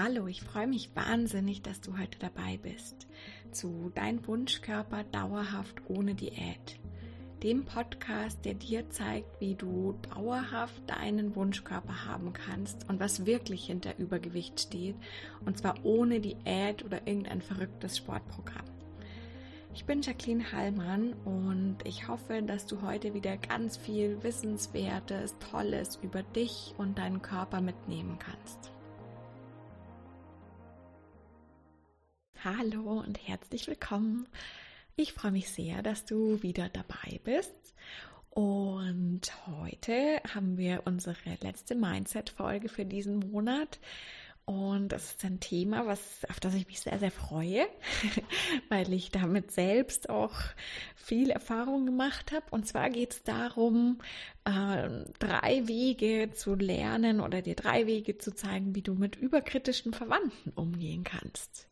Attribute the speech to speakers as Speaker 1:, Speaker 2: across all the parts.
Speaker 1: Hallo, ich freue mich wahnsinnig, dass du heute dabei bist zu Dein Wunschkörper dauerhaft ohne Diät. Dem Podcast, der dir zeigt, wie du dauerhaft deinen Wunschkörper haben kannst und was wirklich hinter Übergewicht steht. Und zwar ohne Diät oder irgendein verrücktes Sportprogramm. Ich bin Jacqueline Hallmann und ich hoffe, dass du heute wieder ganz viel Wissenswertes, Tolles über dich und deinen Körper mitnehmen kannst. Hallo und herzlich willkommen. Ich freue mich sehr, dass du wieder dabei bist. Und heute haben wir unsere letzte Mindset-Folge für diesen Monat. Und das ist ein Thema, was, auf das ich mich sehr, sehr freue, weil ich damit selbst auch viel Erfahrung gemacht habe. Und zwar geht es darum, äh, drei Wege zu lernen oder dir drei Wege zu zeigen, wie du mit überkritischen Verwandten umgehen kannst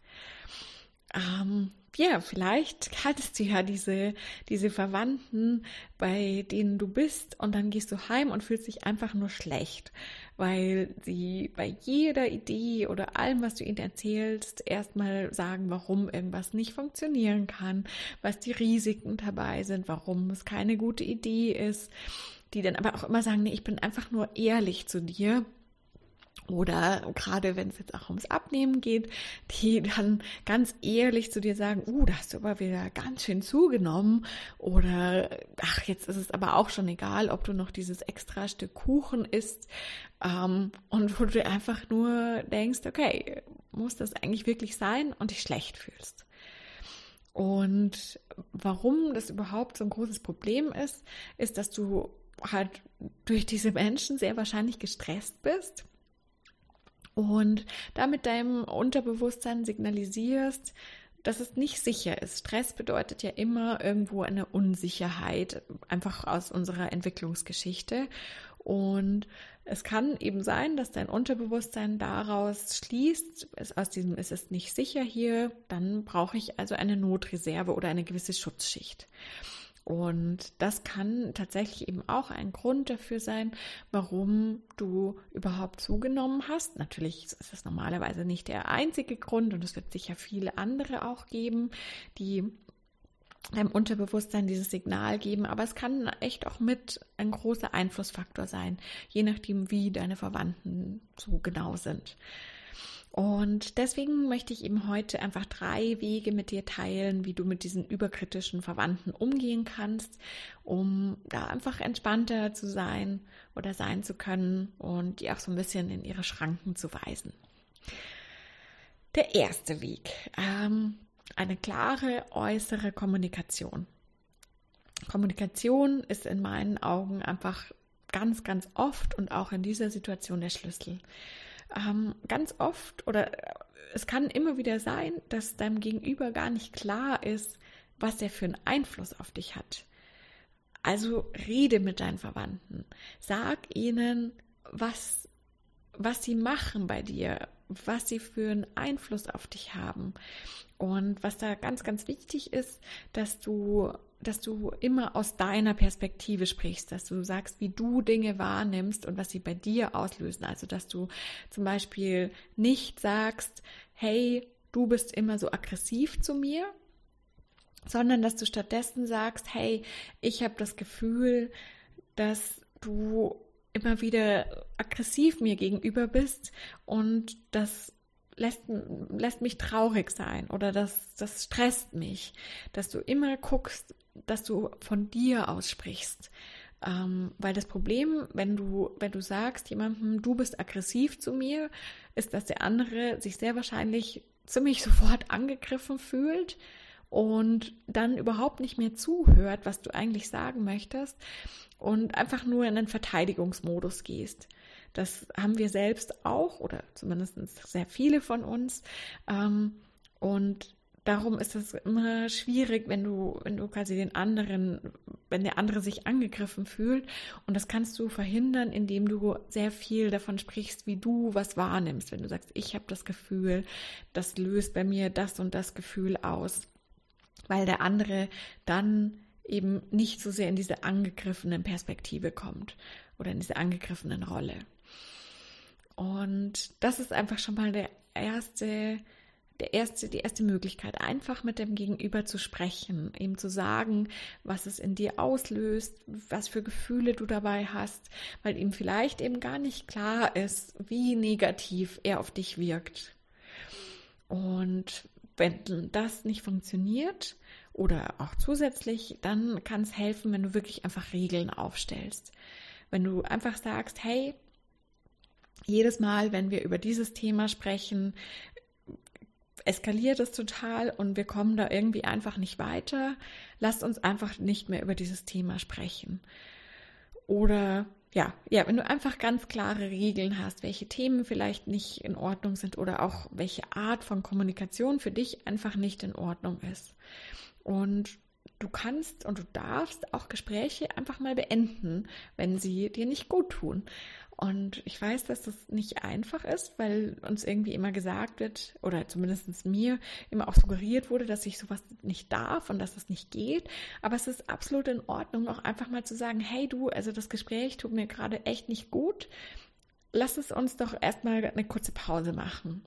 Speaker 1: ähm, ja, vielleicht hattest du ja diese, diese Verwandten, bei denen du bist und dann gehst du heim und fühlst dich einfach nur schlecht, weil sie bei jeder Idee oder allem, was du ihnen erzählst, erstmal sagen, warum irgendwas nicht funktionieren kann, was die Risiken dabei sind, warum es keine gute Idee ist, die dann aber auch immer sagen, nee, ich bin einfach nur ehrlich zu dir oder gerade wenn es jetzt auch ums Abnehmen geht, die dann ganz ehrlich zu dir sagen, uh, da hast du aber wieder ganz schön zugenommen. Oder ach, jetzt ist es aber auch schon egal, ob du noch dieses extra Stück Kuchen isst. Ähm, und wo du einfach nur denkst, okay, muss das eigentlich wirklich sein und dich schlecht fühlst. Und warum das überhaupt so ein großes Problem ist, ist, dass du halt durch diese Menschen sehr wahrscheinlich gestresst bist und damit deinem Unterbewusstsein signalisierst, dass es nicht sicher ist. Stress bedeutet ja immer irgendwo eine Unsicherheit, einfach aus unserer Entwicklungsgeschichte. Und es kann eben sein, dass dein Unterbewusstsein daraus schließt, es aus diesem ist es nicht sicher hier, dann brauche ich also eine Notreserve oder eine gewisse Schutzschicht. Und das kann tatsächlich eben auch ein Grund dafür sein, warum du überhaupt zugenommen hast. Natürlich ist es normalerweise nicht der einzige Grund und es wird sicher viele andere auch geben, die deinem Unterbewusstsein dieses Signal geben, aber es kann echt auch mit ein großer Einflussfaktor sein, je nachdem, wie deine Verwandten so genau sind. Und deswegen möchte ich eben heute einfach drei Wege mit dir teilen, wie du mit diesen überkritischen Verwandten umgehen kannst, um da einfach entspannter zu sein oder sein zu können und die auch so ein bisschen in ihre Schranken zu weisen. Der erste Weg, ähm, eine klare äußere Kommunikation. Kommunikation ist in meinen Augen einfach ganz, ganz oft und auch in dieser Situation der Schlüssel ähm, ganz oft oder es kann immer wieder sein, dass deinem Gegenüber gar nicht klar ist, was er für einen Einfluss auf dich hat. Also rede mit deinen Verwandten. Sag ihnen, was, was sie machen bei dir, was sie für einen Einfluss auf dich haben. Und was da ganz, ganz wichtig ist, dass du dass du immer aus deiner Perspektive sprichst, dass du sagst, wie du Dinge wahrnimmst und was sie bei dir auslösen. Also, dass du zum Beispiel nicht sagst, hey, du bist immer so aggressiv zu mir, sondern dass du stattdessen sagst, hey, ich habe das Gefühl, dass du immer wieder aggressiv mir gegenüber bist und das lässt, lässt mich traurig sein oder das, das stresst mich, dass du immer guckst, dass du von dir aussprichst. Ähm, weil das Problem, wenn du, wenn du sagst jemandem, du bist aggressiv zu mir, ist, dass der andere sich sehr wahrscheinlich ziemlich sofort angegriffen fühlt und dann überhaupt nicht mehr zuhört, was du eigentlich sagen möchtest und einfach nur in einen Verteidigungsmodus gehst. Das haben wir selbst auch oder zumindest sehr viele von uns. Ähm, und darum ist es immer schwierig, wenn du, wenn du quasi den anderen, wenn der andere sich angegriffen fühlt. Und das kannst du verhindern, indem du sehr viel davon sprichst, wie du was wahrnimmst. Wenn du sagst, ich habe das Gefühl, das löst bei mir das und das Gefühl aus. Weil der andere dann eben nicht so sehr in diese angegriffenen Perspektive kommt oder in diese angegriffenen Rolle. Und das ist einfach schon mal der erste der erste, die erste Möglichkeit, einfach mit dem Gegenüber zu sprechen, ihm zu sagen, was es in dir auslöst, was für Gefühle du dabei hast, weil ihm vielleicht eben gar nicht klar ist, wie negativ er auf dich wirkt. Und wenn das nicht funktioniert oder auch zusätzlich, dann kann es helfen, wenn du wirklich einfach Regeln aufstellst. Wenn du einfach sagst, hey, jedes Mal, wenn wir über dieses Thema sprechen, eskaliert es total und wir kommen da irgendwie einfach nicht weiter. Lasst uns einfach nicht mehr über dieses Thema sprechen. Oder ja, ja, wenn du einfach ganz klare Regeln hast, welche Themen vielleicht nicht in Ordnung sind oder auch welche Art von Kommunikation für dich einfach nicht in Ordnung ist. Und du kannst und du darfst auch Gespräche einfach mal beenden, wenn sie dir nicht gut tun. Und ich weiß, dass das nicht einfach ist, weil uns irgendwie immer gesagt wird, oder zumindest mir immer auch suggeriert wurde, dass ich sowas nicht darf und dass es nicht geht. Aber es ist absolut in Ordnung, auch einfach mal zu sagen, hey du, also das Gespräch tut mir gerade echt nicht gut. Lass es uns doch erstmal eine kurze Pause machen.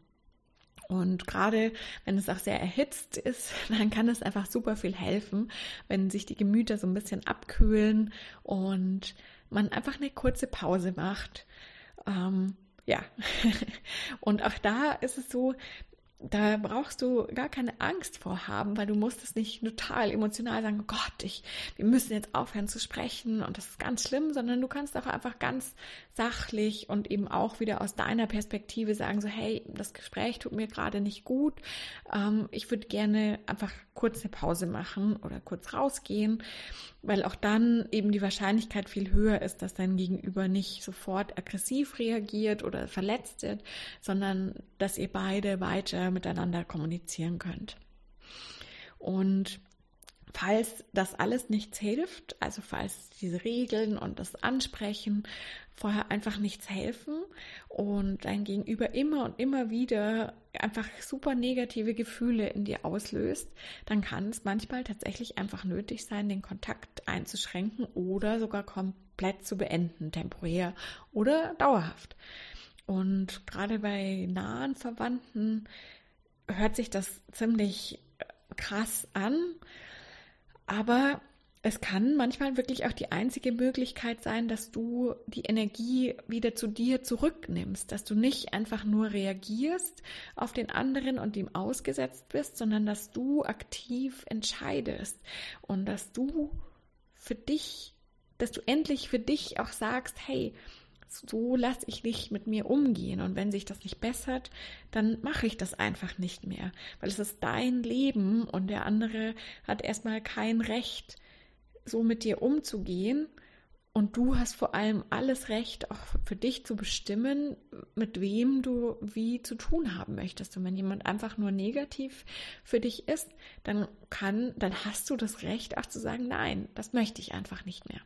Speaker 1: Und gerade wenn es auch sehr erhitzt ist, dann kann es einfach super viel helfen, wenn sich die Gemüter so ein bisschen abkühlen und man einfach eine kurze Pause macht. Ähm, ja, und auch da ist es so, da brauchst du gar keine Angst vor haben, weil du musst es nicht total emotional sagen, oh Gott, ich, wir müssen jetzt aufhören zu sprechen und das ist ganz schlimm, sondern du kannst auch einfach ganz sachlich und eben auch wieder aus deiner Perspektive sagen, so, hey, das Gespräch tut mir gerade nicht gut, ähm, ich würde gerne einfach kurz eine Pause machen oder kurz rausgehen, weil auch dann eben die Wahrscheinlichkeit viel höher ist, dass dein Gegenüber nicht sofort aggressiv reagiert oder verletzt wird, sondern dass ihr beide weiter miteinander kommunizieren könnt. Und falls das alles nichts hilft, also falls diese Regeln und das Ansprechen vorher einfach nichts helfen und dein Gegenüber immer und immer wieder einfach super negative Gefühle in dir auslöst, dann kann es manchmal tatsächlich einfach nötig sein, den Kontakt einzuschränken oder sogar komplett zu beenden, temporär oder dauerhaft. Und gerade bei nahen Verwandten hört sich das ziemlich krass an, aber es kann manchmal wirklich auch die einzige Möglichkeit sein, dass du die Energie wieder zu dir zurücknimmst, dass du nicht einfach nur reagierst auf den anderen und ihm ausgesetzt bist, sondern dass du aktiv entscheidest und dass du für dich, dass du endlich für dich auch sagst, hey, so lasse ich dich mit mir umgehen. Und wenn sich das nicht bessert, dann mache ich das einfach nicht mehr. Weil es ist dein Leben und der andere hat erstmal kein Recht, so mit dir umzugehen. Und du hast vor allem alles Recht, auch für dich zu bestimmen, mit wem du wie zu tun haben möchtest. Und wenn jemand einfach nur negativ für dich ist, dann kann, dann hast du das Recht, auch zu sagen, nein, das möchte ich einfach nicht mehr.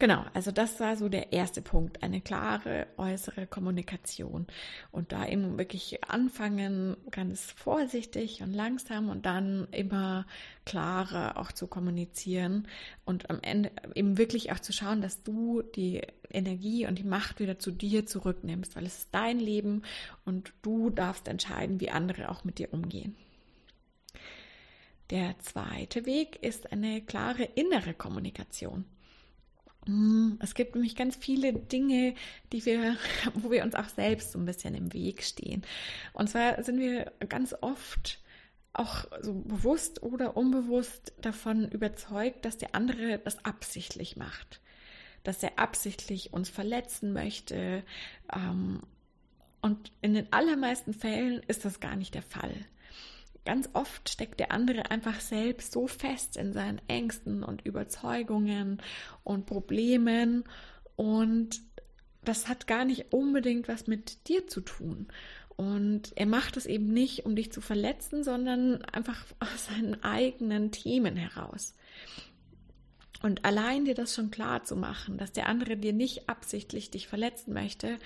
Speaker 1: Genau, also das war so der erste Punkt, eine klare äußere Kommunikation. Und da eben wirklich anfangen, ganz vorsichtig und langsam und dann immer klarer auch zu kommunizieren und am Ende eben wirklich auch zu schauen, dass du die Energie und die Macht wieder zu dir zurücknimmst, weil es ist dein Leben und du darfst entscheiden, wie andere auch mit dir umgehen. Der zweite Weg ist eine klare innere Kommunikation. Mm, es gibt nämlich ganz viele Dinge, die wir, wo wir uns auch selbst so ein bisschen im Weg stehen. Und zwar sind wir ganz oft auch so bewusst oder unbewusst davon überzeugt, dass der andere das absichtlich macht, dass er absichtlich uns verletzen möchte. Ähm, und in den allermeisten Fällen ist das gar nicht der Fall. Ganz oft steckt der andere einfach selbst so fest in seinen Ängsten und Überzeugungen und Problemen und das hat gar nicht unbedingt was mit dir zu tun. Und er macht es eben nicht, um dich zu verletzen, sondern einfach aus seinen eigenen Themen heraus. Und allein dir das schon klar zu machen, dass der andere dir nicht absichtlich dich verletzen möchte,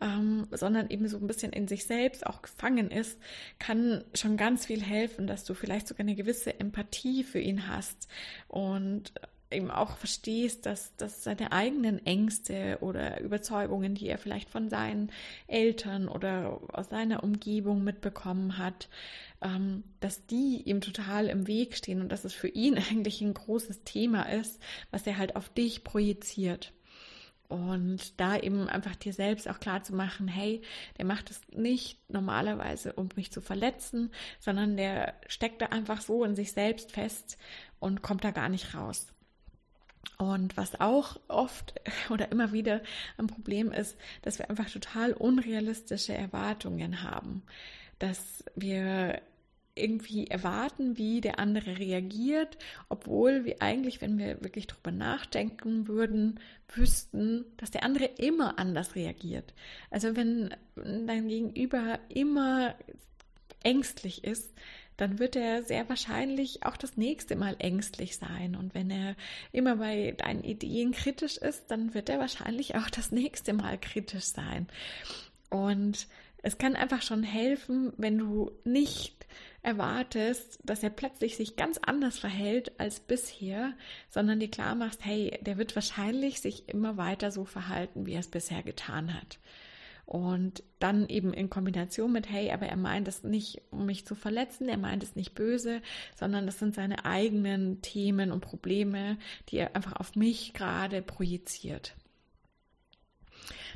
Speaker 1: ähm, sondern eben so ein bisschen in sich selbst auch gefangen ist, kann schon ganz viel helfen, dass du vielleicht sogar eine gewisse Empathie für ihn hast. Und eben auch verstehst, dass, dass seine eigenen Ängste oder Überzeugungen, die er vielleicht von seinen Eltern oder aus seiner Umgebung mitbekommen hat, ähm, dass die ihm total im Weg stehen und dass es für ihn eigentlich ein großes Thema ist, was er halt auf dich projiziert. Und da eben einfach dir selbst auch klar zu machen, hey, der macht es nicht normalerweise, um mich zu verletzen, sondern der steckt da einfach so in sich selbst fest und kommt da gar nicht raus. Und was auch oft oder immer wieder ein Problem ist, dass wir einfach total unrealistische Erwartungen haben, dass wir irgendwie erwarten, wie der andere reagiert, obwohl wir eigentlich, wenn wir wirklich drüber nachdenken würden, wüssten, dass der andere immer anders reagiert. Also wenn dein Gegenüber immer ängstlich ist, dann wird er sehr wahrscheinlich auch das nächste Mal ängstlich sein. Und wenn er immer bei deinen Ideen kritisch ist, dann wird er wahrscheinlich auch das nächste Mal kritisch sein. Und es kann einfach schon helfen, wenn du nicht erwartest, dass er plötzlich sich ganz anders verhält als bisher, sondern dir klar machst, hey, der wird wahrscheinlich sich immer weiter so verhalten, wie er es bisher getan hat. Und dann eben in Kombination mit, hey, aber er meint es nicht, um mich zu verletzen, er meint es nicht böse, sondern das sind seine eigenen Themen und Probleme, die er einfach auf mich gerade projiziert.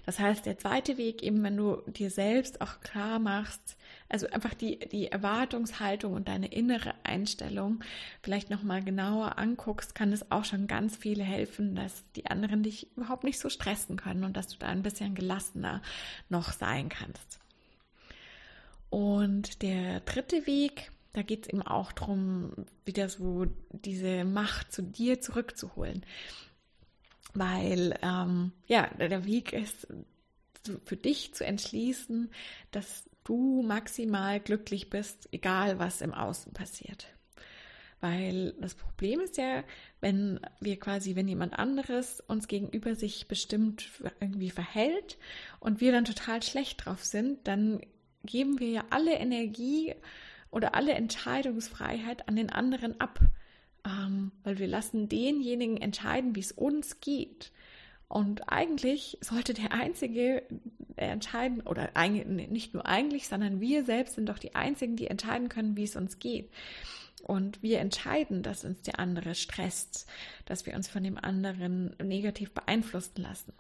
Speaker 1: Das heißt, der zweite Weg eben, wenn du dir selbst auch klar machst, also einfach die, die Erwartungshaltung und deine innere Einstellung vielleicht nochmal genauer anguckst, kann es auch schon ganz viel helfen, dass die anderen dich überhaupt nicht so stressen können und dass du da ein bisschen gelassener noch sein kannst. Und der dritte Weg, da geht es eben auch darum, wieder so diese Macht zu dir zurückzuholen weil ähm, ja, der Weg ist für dich zu entschließen, dass du maximal glücklich bist, egal was im Außen passiert. Weil das Problem ist ja, wenn wir quasi, wenn jemand anderes uns gegenüber sich bestimmt irgendwie verhält und wir dann total schlecht drauf sind, dann geben wir ja alle Energie oder alle Entscheidungsfreiheit an den anderen ab ähm, weil wir lassen denjenigen entscheiden, wie es uns geht. Und eigentlich sollte der Einzige entscheiden, oder nicht nur eigentlich, sondern wir selbst sind doch die Einzigen, die entscheiden können, wie es uns geht. Und wir entscheiden, dass uns der andere stresst, dass wir uns von dem anderen negativ beeinflussen lassen.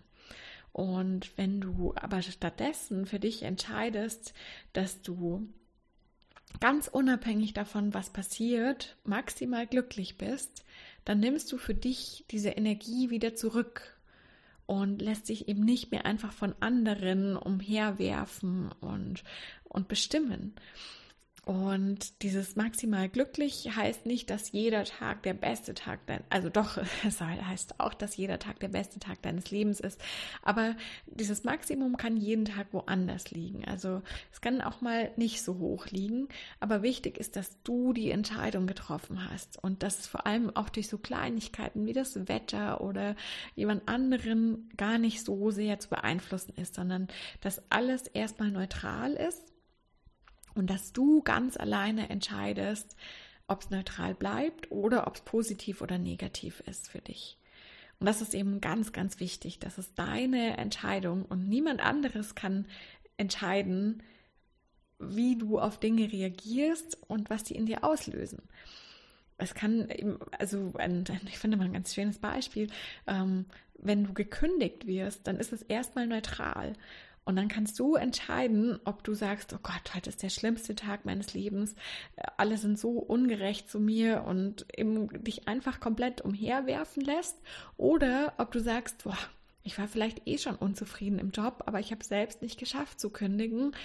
Speaker 1: Und wenn du aber stattdessen für dich entscheidest, dass du ganz unabhängig davon, was passiert, maximal glücklich bist, dann nimmst du für dich diese Energie wieder zurück und lässt sich eben nicht mehr einfach von anderen umherwerfen und, und bestimmen. Und dieses maximal glücklich heißt nicht, dass jeder Tag der beste Tag dein, also doch, es heißt auch, dass jeder Tag der beste Tag deines Lebens ist. Aber dieses Maximum kann jeden Tag woanders liegen. Also es kann auch mal nicht so hoch liegen. Aber wichtig ist, dass du die Entscheidung getroffen hast und dass es vor allem auch durch so Kleinigkeiten wie das Wetter oder jemand anderen gar nicht so sehr zu beeinflussen ist, sondern dass alles erstmal neutral ist und dass du ganz alleine entscheidest, ob es neutral bleibt oder ob es positiv oder negativ ist für dich. Und das ist eben ganz, ganz wichtig. Das ist deine Entscheidung und niemand anderes kann entscheiden, wie du auf Dinge reagierst und was die in dir auslösen. Es kann eben, also ein, ich finde mal ein ganz schönes Beispiel, ähm, wenn du gekündigt wirst, dann ist es erstmal neutral. Und dann kannst du entscheiden, ob du sagst, oh Gott, heute ist der schlimmste Tag meines Lebens, alle sind so ungerecht zu mir und eben dich einfach komplett umherwerfen lässt, oder ob du sagst, boah, ich war vielleicht eh schon unzufrieden im Job, aber ich habe selbst nicht geschafft zu kündigen.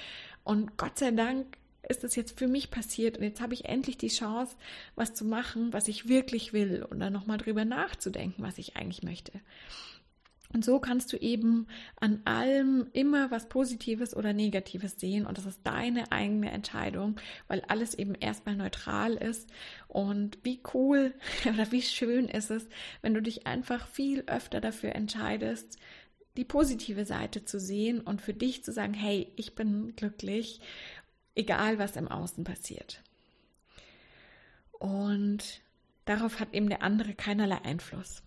Speaker 1: Und Gott sei Dank ist es jetzt für mich passiert und jetzt habe ich endlich die Chance, was zu machen, was ich wirklich will und dann nochmal drüber nachzudenken, was ich eigentlich möchte. Und so kannst du eben an allem immer was Positives oder Negatives sehen. Und das ist deine eigene Entscheidung, weil alles eben erstmal neutral ist. Und wie cool oder wie schön ist es, wenn du dich einfach viel öfter dafür entscheidest, die positive Seite zu sehen und für dich zu sagen, hey, ich bin glücklich, egal was im Außen passiert. Und darauf hat eben der andere keinerlei Einfluss.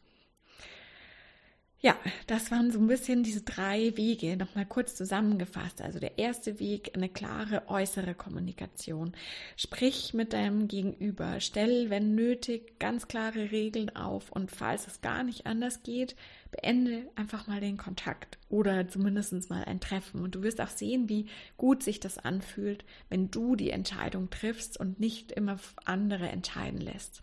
Speaker 1: Ja, das waren so ein bisschen diese drei Wege, nochmal kurz zusammengefasst. Also der erste Weg, eine klare äußere Kommunikation. Sprich mit deinem Gegenüber, stell, wenn nötig, ganz klare Regeln auf und falls es gar nicht anders geht, beende einfach mal den Kontakt oder zumindest mal ein Treffen. Und du wirst auch sehen, wie gut sich das anfühlt, wenn du die Entscheidung triffst und nicht immer andere entscheiden lässt.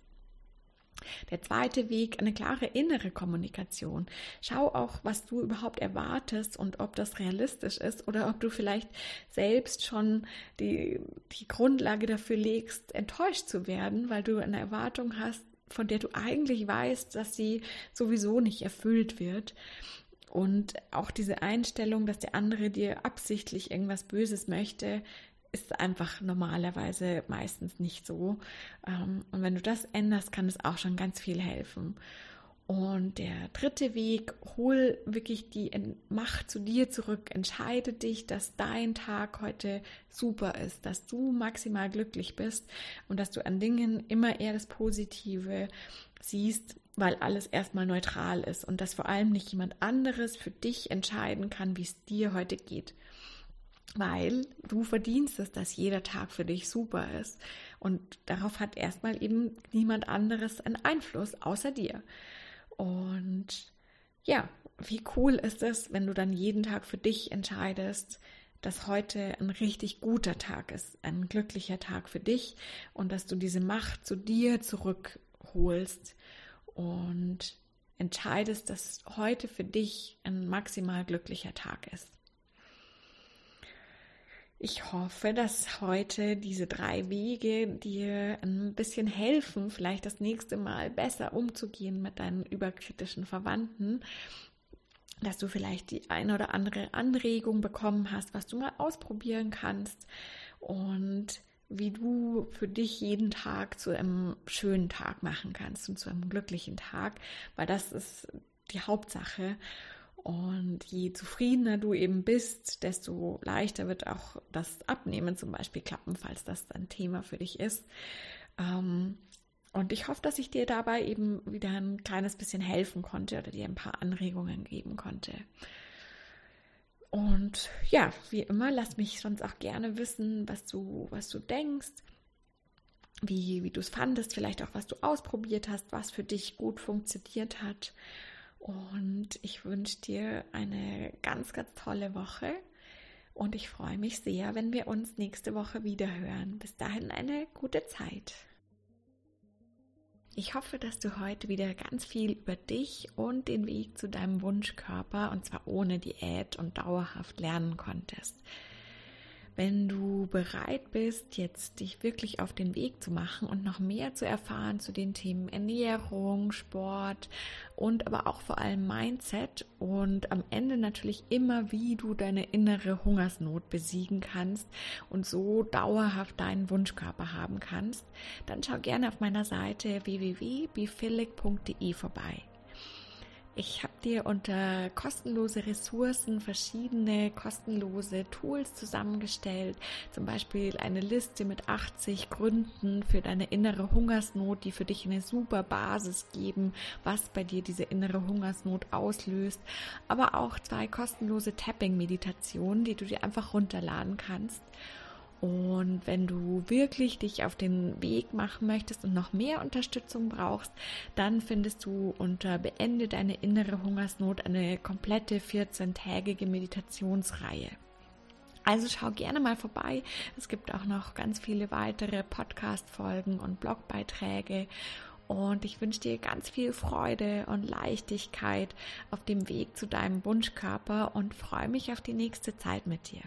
Speaker 1: Der zweite Weg, eine klare innere Kommunikation. Schau auch, was du überhaupt erwartest und ob das realistisch ist oder ob du vielleicht selbst schon die, die Grundlage dafür legst, enttäuscht zu werden, weil du eine Erwartung hast, von der du eigentlich weißt, dass sie sowieso nicht erfüllt wird. Und auch diese Einstellung, dass der andere dir absichtlich irgendwas Böses möchte, ist einfach normalerweise meistens nicht so. Ähm, und wenn du das änderst, kann es auch schon ganz viel helfen. Und der dritte Weg, hol wirklich die Macht zu dir zurück. Entscheide dich, dass dein Tag heute super ist, dass du maximal glücklich bist und dass du an Dingen immer eher das Positive siehst, weil alles erstmal neutral ist und dass vor allem nicht jemand anderes für dich entscheiden kann, wie es dir heute geht weil du verdienst es, dass jeder Tag für dich super ist. Und darauf hat erstmal eben niemand anderes einen Einfluss außer dir. Und ja, wie cool ist es, wenn du dann jeden Tag für dich entscheidest, dass heute ein richtig guter Tag ist, ein glücklicher Tag für dich und dass du diese Macht zu dir zurückholst und entscheidest, dass heute für dich ein maximal glücklicher Tag ist. Ich hoffe, dass heute diese drei Wege dir ein bisschen helfen, vielleicht das nächste Mal besser umzugehen mit deinen überkritischen Verwandten, dass du vielleicht die eine oder andere Anregung bekommen hast, was du mal ausprobieren kannst und wie du für dich jeden Tag zu einem schönen Tag machen kannst und zu einem glücklichen Tag, weil das ist die Hauptsache. Und je zufriedener du eben bist, desto leichter wird auch das Abnehmen zum Beispiel klappen, falls das ein Thema für dich ist. Ähm, und ich hoffe, dass ich dir dabei eben wieder ein kleines bisschen helfen konnte oder dir ein paar Anregungen geben konnte. Und ja, wie immer, lass mich sonst auch gerne wissen, was du, was du denkst, wie, wie du es fandest, vielleicht auch, was du ausprobiert hast, was für dich gut funktioniert hat. Und ich wünsche dir eine ganz, ganz tolle Woche. Und ich freue mich sehr, wenn wir uns nächste Woche wieder hören. Bis dahin eine gute Zeit. Ich hoffe, dass du heute wieder ganz viel über dich und den Weg zu deinem Wunschkörper, und zwar ohne Diät und dauerhaft lernen konntest. Wenn du bereit bist, jetzt dich wirklich auf den Weg zu machen und noch mehr zu erfahren zu den Themen Ernährung, Sport und aber auch vor allem Mindset und am Ende natürlich immer, wie du deine innere Hungersnot besiegen kannst und so dauerhaft deinen Wunschkörper haben kannst, dann schau gerne auf meiner Seite www.bifilic.de vorbei. Ich dir unter kostenlose Ressourcen verschiedene kostenlose Tools zusammengestellt, zum Beispiel eine Liste mit 80 Gründen für deine innere Hungersnot, die für dich eine super Basis geben, was bei dir diese innere Hungersnot auslöst, aber auch zwei kostenlose Tapping-Meditationen, die du dir einfach runterladen kannst. Und wenn du wirklich dich auf den Weg machen möchtest und noch mehr Unterstützung brauchst, dann findest du unter Beende deine innere Hungersnot eine komplette 14-tägige Meditationsreihe. Also schau gerne mal vorbei. Es gibt auch noch ganz viele weitere Podcast-Folgen und Blogbeiträge. Und ich wünsche dir ganz viel Freude und Leichtigkeit auf dem Weg zu deinem Wunschkörper und freue mich auf die nächste Zeit mit dir.